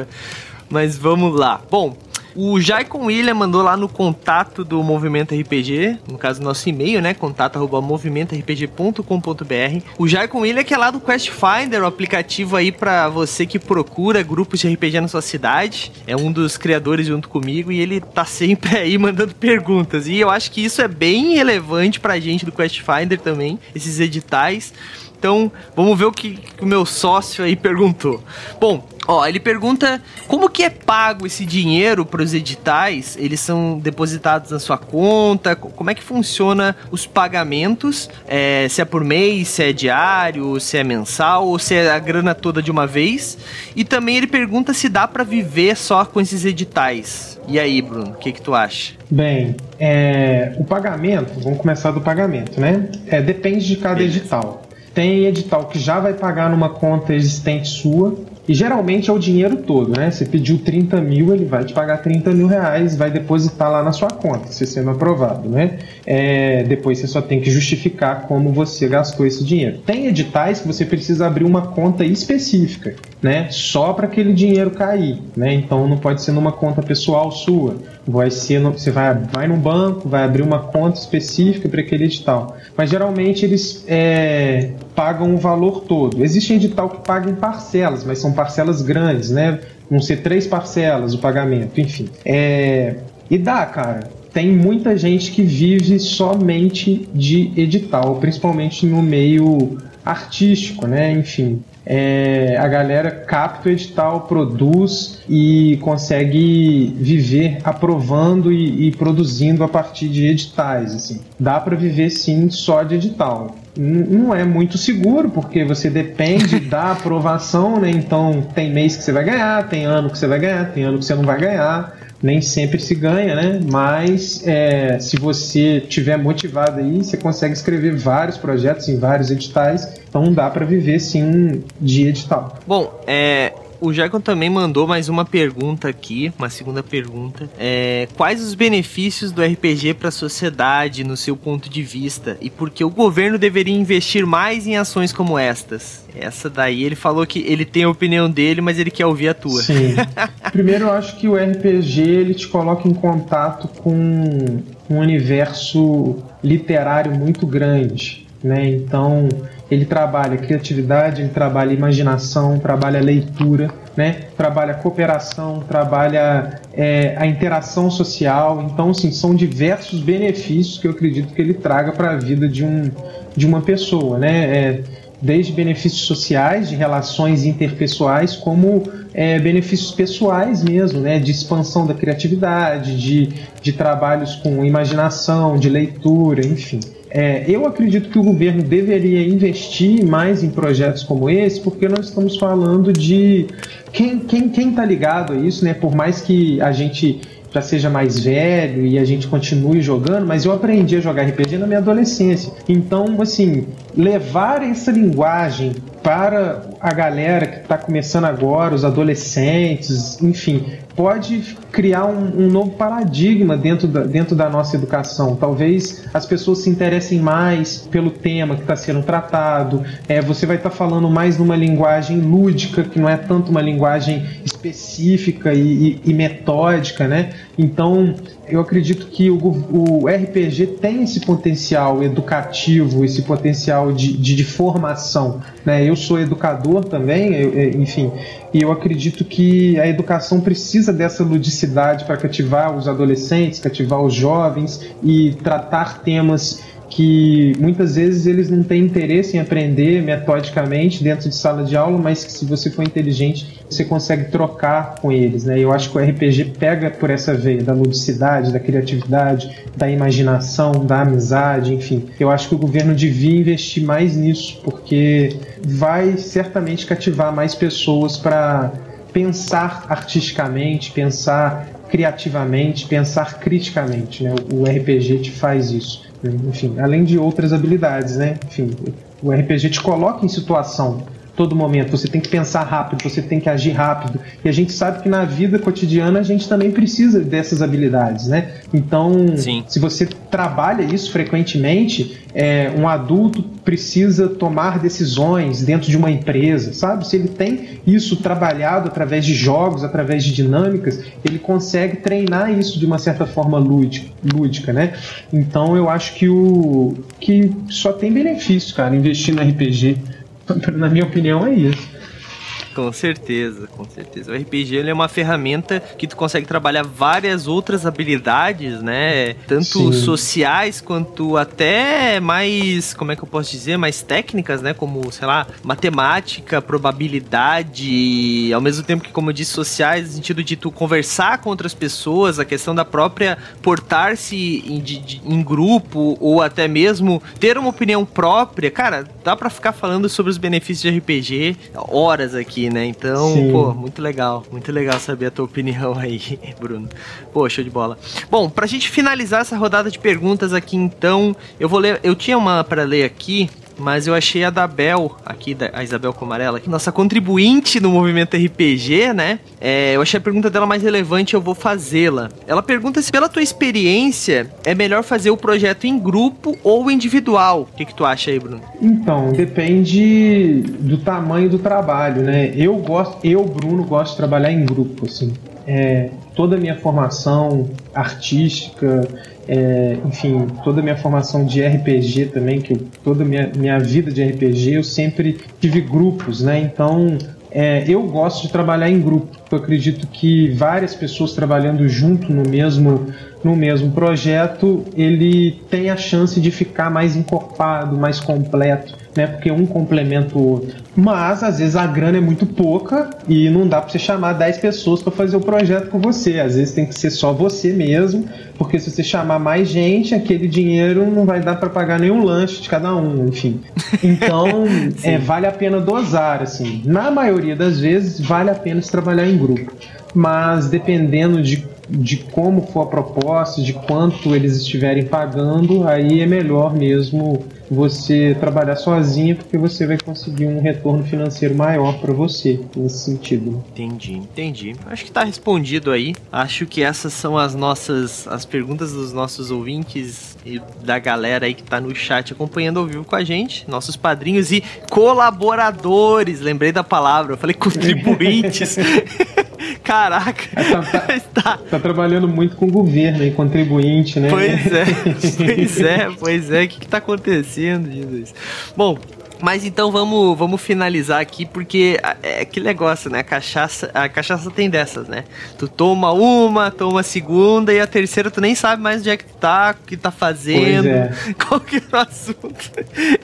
A: Mas vamos lá. Bom, O Jaicon William mandou lá no contato do Movimento RPG, no caso nosso e-mail, né? contato@movimentorpg.com.br. O Jaicon William que é lá do Quest Finder, o aplicativo aí para você que procura grupos de RPG na sua cidade. É um dos criadores junto comigo e ele tá sempre aí mandando perguntas. E eu acho que isso é bem relevante pra gente do Quest Finder também, esses editais. Então, vamos ver o que, que, o meu sócio aí perguntou. Bom, ó, ele pergunta como que é pago esse dinheiro para os editais? Eles são depositados na sua conta? Como é que funciona os pagamentos? É, se é por mês, se é diário, se é mensal ou se é a grana toda de uma vez? E também ele pergunta se dá para viver só com esses editais. E aí, Bruno, o que que tu acha?
B: Bem, é, o pagamento, vamos começar do pagamento, né? É, depende de cada Beleza. edital. Tem edital que já vai pagar numa conta existente sua, e geralmente é o dinheiro todo, né? Você pediu 30 mil, ele vai te pagar 30 mil reais, vai depositar lá na sua conta, se sendo aprovado, né? É, depois você só tem que justificar como você gastou esse dinheiro. Tem editais que você precisa abrir uma conta específica, né? Só para aquele dinheiro cair, né? Então não pode ser numa conta pessoal sua. Vai ser, no, você vai, vai num banco, vai abrir uma conta específica para aquele edital. Mas geralmente eles é, pagam o valor todo. Existe edital que paga em parcelas, mas são parcelas grandes, né? Vão ser três parcelas o pagamento, enfim. É, e dá, cara. Tem muita gente que vive somente de edital, principalmente no meio artístico, né? Enfim, é, a galera capta o edital, produz e consegue viver aprovando e, e produzindo a partir de editais. Assim. Dá para viver sim só de edital. não é muito seguro, porque você depende da aprovação, né? Então tem mês que você vai ganhar, tem ano que você vai ganhar, tem ano que você não vai ganhar nem sempre se ganha, né? Mas é, se você tiver motivado aí, você consegue escrever vários projetos em vários editais. Então dá para viver sim de edital.
A: Bom, é, o Jackson também mandou mais uma pergunta aqui, uma segunda pergunta. É, quais os benefícios do RPG para a sociedade, no seu ponto de vista, e por que o governo deveria investir mais em ações como estas? Essa daí ele falou que ele tem a opinião dele, mas ele quer ouvir a tua.
B: Sim. Primeiro, eu acho que o RPG ele te coloca em contato com um universo literário muito grande, né? Então ele trabalha criatividade, ele trabalha imaginação, trabalha leitura, né? trabalha cooperação, trabalha é, a interação social. Então, sim, são diversos benefícios que eu acredito que ele traga para a vida de, um, de uma pessoa. Né? É, desde benefícios sociais, de relações interpessoais, como é, benefícios pessoais mesmo, né, de expansão da criatividade, de, de trabalhos com imaginação, de leitura, enfim. É, eu acredito que o governo deveria investir mais em projetos como esse, porque nós estamos falando de quem quem quem está ligado a isso, né? Por mais que a gente já seja mais velho e a gente continue jogando, mas eu aprendi a jogar RPG na minha adolescência. Então, assim, levar essa linguagem para a galera que está começando agora, os adolescentes, enfim, pode criar um, um, novo paradigma dentro da, dentro da nossa educação. Talvez as pessoas se interessem mais pelo tema que está sendo tratado. É, você vai estar tá falando mais numa linguagem lúdica, que não é tanto uma linguagem específica e, e, e metódica, né? Então, eu acredito que o, o, RPG tem esse potencial educativo, esse potencial de, de, de formação. Né? Eu sou educador também, eu, enfim, e eu acredito que a educação precisa dessa ludicidade para cativar os adolescentes, cativar os jovens e tratar temas que muitas vezes eles não têm interesse em aprender metodicamente dentro de sala de aula, mas que se você for inteligente, você consegue trocar com eles, né? Eu acho que o RPG pega por essa veia da ludicidade, da criatividade, da imaginação, da amizade, enfim. Eu acho que o governo devia investir mais nisso, porque vai certamente cativar mais pessoas para pensar artisticamente, pensar criativamente, pensar criticamente, né? O RPG te faz isso. Enfim, além de outras habilidades, né? Enfim, o RPG te coloca em situação todo momento. Você tem que pensar rápido, você tem que agir rápido. E a gente sabe que na vida cotidiana a gente também precisa dessas habilidades, né? Então, Sim. se você trabalha isso frequentemente, é, um adulto precisa tomar decisões dentro de uma empresa, sabe? Se ele tem isso trabalhado através de jogos, através de dinâmicas, ele consegue treinar isso de uma certa forma lúdica, lúdica né? Então eu acho que o que só tem benefício, cara, investir no RPG. Na minha opinião é isso.
A: Com certeza, com certeza. O RPG é uma ferramenta que tu consegue trabalhar várias outras habilidades, né? Tanto Sim. sociais quanto até mais, como é que eu posso dizer, mais técnicas, né? Como, sei lá, matemática, probabilidade, ao mesmo tempo que, como eu disse, sociais, no sentido de tu conversar com outras pessoas, a questão da própria portar-se em, em grupo ou até mesmo ter uma opinião própria. Cara, dá para ficar falando sobre os benefícios de RPG horas aqui, né? Então, Sim. pô, muito legal. Muito legal saber a tua opinião aí, Bruno. Pô, show de bola. Bom, pra gente finalizar essa rodada de perguntas aqui, então, eu vou ler. Eu tinha uma para ler aqui, mas eu achei a da Bel, aqui, a Isabel Comarela, que nossa contribuinte no movimento RPG, né? É, eu achei a pergunta dela mais relevante, eu vou fazê-la. Ela pergunta se, pela tua experiência, é melhor fazer o projeto em grupo ou individual. O que, que tu acha aí, Bruno?
B: Então, depende do tamanho do trabalho, né? Eu gosto, eu, Bruno, gosto de trabalhar em grupo, assim. É, toda a minha formação artística, é, enfim, toda a minha formação de RPG também, que eu, toda a minha, minha vida de RPG, eu sempre tive grupos, né? Então, é, eu gosto de trabalhar em grupo. Eu acredito que várias pessoas trabalhando junto no mesmo, no mesmo projeto, ele tem a chance de ficar mais encorpado, mais completo né? Porque um complementa o outro. Mas às vezes a grana é muito pouca e não dá para você chamar 10 pessoas para fazer o projeto com você. Às vezes tem que ser só você mesmo, porque se você chamar mais gente, aquele dinheiro não vai dar para pagar nenhum lanche de cada um, enfim. Então, é, vale a pena dosar, assim. Na maioria das vezes, vale a pena se trabalhar em grupo. Mas dependendo de de como for a proposta, de quanto eles estiverem pagando, aí é melhor mesmo você trabalhar sozinho, porque você vai conseguir um retorno financeiro maior para você nesse sentido.
A: Entendi, entendi. Acho que está respondido aí. Acho que essas são as nossas as perguntas dos nossos ouvintes e da galera aí que está no chat acompanhando ao vivo com a gente, nossos padrinhos e colaboradores. Lembrei da palavra, eu falei contribuintes. Caraca.
B: Tá, tá, tá, tá, trabalhando muito com o governo e contribuinte, né?
A: Pois é, pois é, pois é. O que, que tá acontecendo, Jesus? Bom, mas então vamos, vamos finalizar aqui, porque é que negócio, né? A cachaça, a cachaça tem dessas, né? Tu toma uma, toma a segunda e a terceira tu nem sabe mais onde é que tu tá, o que tá fazendo, é. qual que é o assunto.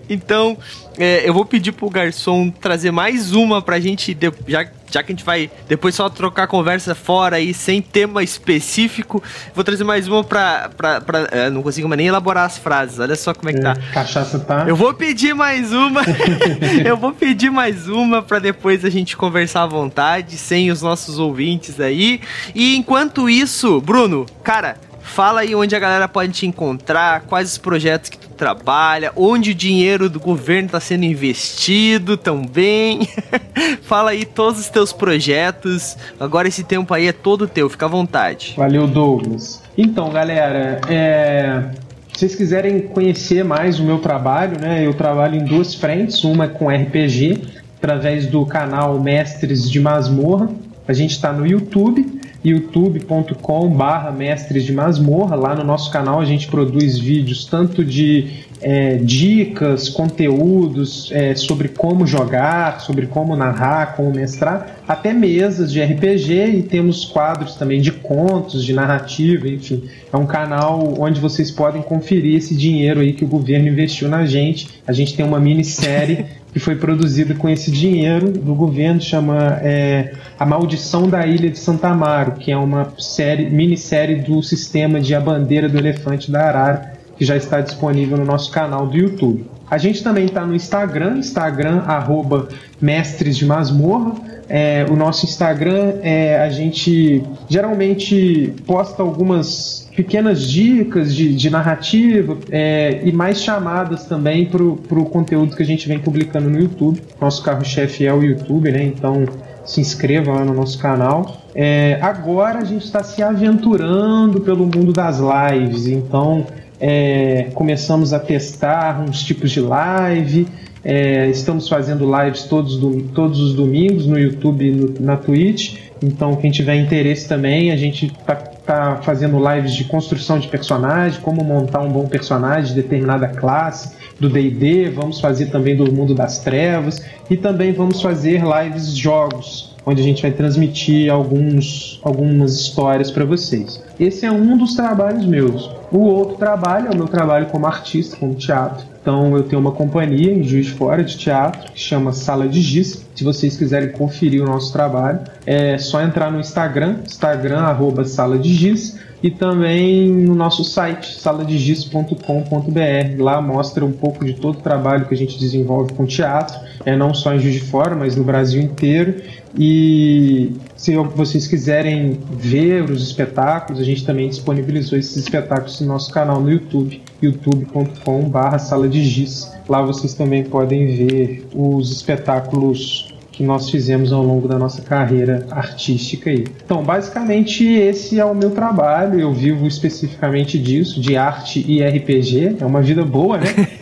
A: Então, é, eu vou pedir pro garçom trazer mais uma pra gente, já já que a gente vai depois só trocar conversa fora aí, sem tema específico, vou trazer mais uma pra. pra, pra é, não consigo mais nem elaborar as frases, olha só como é que tá.
B: É, cachaça tá.
A: Eu vou pedir mais uma. eu vou pedir mais uma pra depois a gente conversar à vontade, sem os nossos ouvintes aí. E enquanto isso, Bruno, cara, Fala aí onde a galera pode te encontrar, quais os projetos que tu trabalha, onde o dinheiro do governo está sendo investido também. Fala aí todos os teus projetos. Agora esse tempo aí é todo teu, fica à vontade.
B: Valeu, Douglas. Então, galera, é... se vocês quiserem conhecer mais o meu trabalho, né? Eu trabalho em duas frentes, uma é com RPG, através do canal Mestres de Masmorra. A gente está no YouTube youtube.com barra mestres de masmorra. Lá no nosso canal a gente produz vídeos tanto de é, dicas, conteúdos é, sobre como jogar, sobre como narrar, como mestrar, até mesas de RPG e temos quadros também de contos, de narrativa, enfim. É um canal onde vocês podem conferir esse dinheiro aí que o governo investiu na gente. A gente tem uma minissérie que foi produzida com esse dinheiro do governo, chama é, A Maldição da Ilha de Santa Amaro, que é uma série, minissérie do sistema de A Bandeira do Elefante da Arara, que já está disponível no nosso canal do YouTube. A gente também está no Instagram, Instagram, arroba Mestres de Masmorra. É, o nosso Instagram, é, a gente geralmente posta algumas pequenas dicas de, de narrativa é, e mais chamadas também para o conteúdo que a gente vem publicando no YouTube. Nosso carro-chefe é o YouTube, né? Então se inscreva lá no nosso canal. É, agora a gente está se aventurando pelo mundo das lives, então é, começamos a testar uns tipos de live. É, estamos fazendo lives todos, do, todos os domingos no YouTube e na Twitch. Então, quem tiver interesse também, a gente está tá fazendo lives de construção de personagem, como montar um bom personagem de determinada classe do D&D. Vamos fazer também do mundo das trevas e também vamos fazer lives jogos, onde a gente vai transmitir alguns, algumas histórias para vocês. Esse é um dos trabalhos meus. O outro trabalho é o meu trabalho como artista, como teatro. Então eu tenho uma companhia em Juiz de Fora de teatro que chama Sala de Giz. Se vocês quiserem conferir o nosso trabalho, é só entrar no Instagram, Instagram arroba Sala de Giz e também no nosso site saladegis.com.br. Lá mostra um pouco de todo o trabalho que a gente desenvolve com teatro, é não só em Juiz de Fora, mas no Brasil inteiro. E se vocês quiserem ver os espetáculos, a gente também disponibilizou esses espetáculos no nosso canal no YouTube, youtube.com/barra sala de giz. Lá vocês também podem ver os espetáculos que nós fizemos ao longo da nossa carreira artística aí. Então, basicamente esse é o meu trabalho. Eu vivo especificamente disso, de arte e RPG. É uma vida boa, né?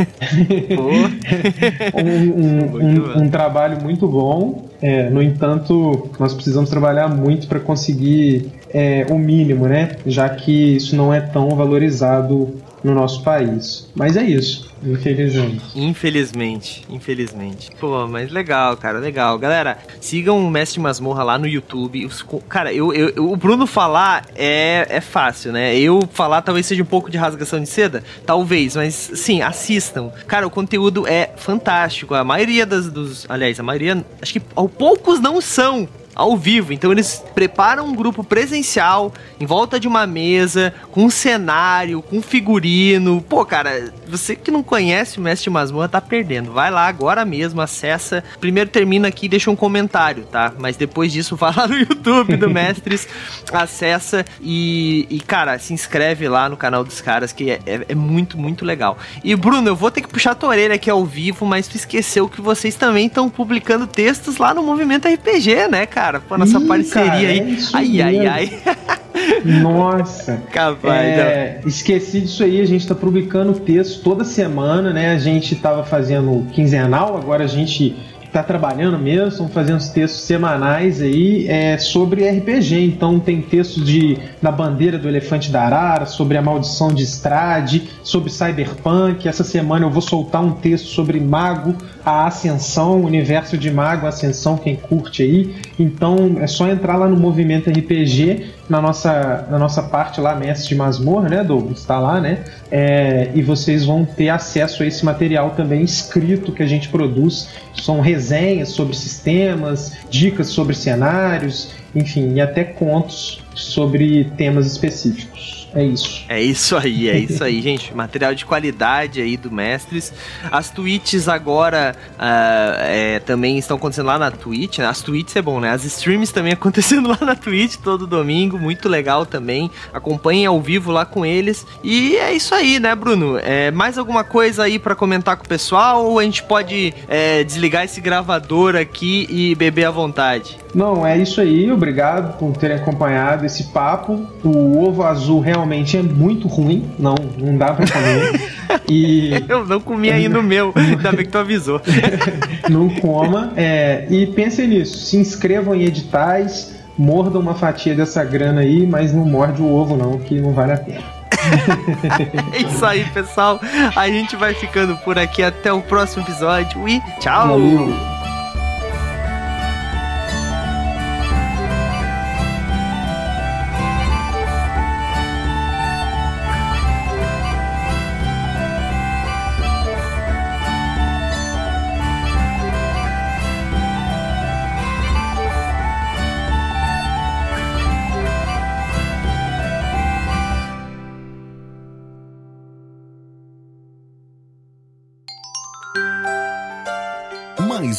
B: um, um, um, um trabalho muito bom. É, no entanto, nós precisamos trabalhar muito para conseguir é, o mínimo, né? Já que isso não é tão valorizado no nosso país. Mas é isso, infelizmente.
A: Infelizmente, infelizmente. Pô, mas legal, cara, legal. Galera, sigam o Mestre Masmorra lá no YouTube. Cara, eu, eu, o Bruno falar é, é fácil, né? Eu falar talvez seja um pouco de rasgação de seda, talvez, mas sim, assistam. Cara, o conteúdo é fantástico. A maioria das, dos. Aliás, a maioria. Acho que poucos não são ao vivo. Então eles preparam um grupo presencial em volta de uma mesa, com um cenário, com figurino. Pô, cara, você que não conhece o Mestre Masmorra tá perdendo. Vai lá agora mesmo, acessa. Primeiro termina aqui e deixa um comentário, tá? Mas depois disso vai lá no YouTube do Mestres, acessa e, e, cara, se inscreve lá no canal dos caras que é, é, é muito, muito legal. E Bruno, eu vou ter que puxar a tua orelha aqui ao vivo, mas tu esqueceu que vocês também estão publicando textos lá no Movimento RPG, né, cara? Cara? Pô, nossa Ih, parceria cara, aí. É ai, ai, ai,
B: Nossa. Capaz, é, esqueci disso aí, a gente tá publicando texto toda semana, né? A gente tava fazendo quinzenal, agora a gente tá trabalhando mesmo, estamos fazendo os textos semanais aí é, sobre RPG. Então tem textos de da bandeira do elefante da arara, sobre a maldição de Estrade, sobre cyberpunk. Essa semana eu vou soltar um texto sobre mago, a ascensão, o universo de mago, a ascensão, quem curte aí. Então é só entrar lá no movimento RPG na nossa, na nossa parte lá, Mestre de Masmorra, né, Douglas? Está lá, né? É, e vocês vão ter acesso a esse material também escrito que a gente produz. São resenhas sobre sistemas, dicas sobre cenários, enfim, e até contos sobre temas específicos. É isso.
A: É isso aí, é isso aí, gente. Material de qualidade aí do Mestres. As tweets agora uh, é, também estão acontecendo lá na Twitch. Né? As tweets é bom, né? As streams também acontecendo lá na Twitch todo domingo. Muito legal também. Acompanhem ao vivo lá com eles. E é isso aí, né, Bruno? É, mais alguma coisa aí para comentar com o pessoal? Ou a gente pode é, desligar esse gravador aqui e beber à vontade?
B: Não, é isso aí. Obrigado por terem acompanhado esse papo. O ovo azul realmente é muito ruim. Não, não dá pra comer.
A: E... Eu não comi ainda o meu. Ainda bem que tu avisou.
B: não coma. É, e pensem nisso. Se inscrevam em editais. Mordam uma fatia dessa grana aí, mas não morde o ovo não, que não vale a pena.
A: é isso aí, pessoal. A gente vai ficando por aqui até o próximo episódio e tchau! Valeu.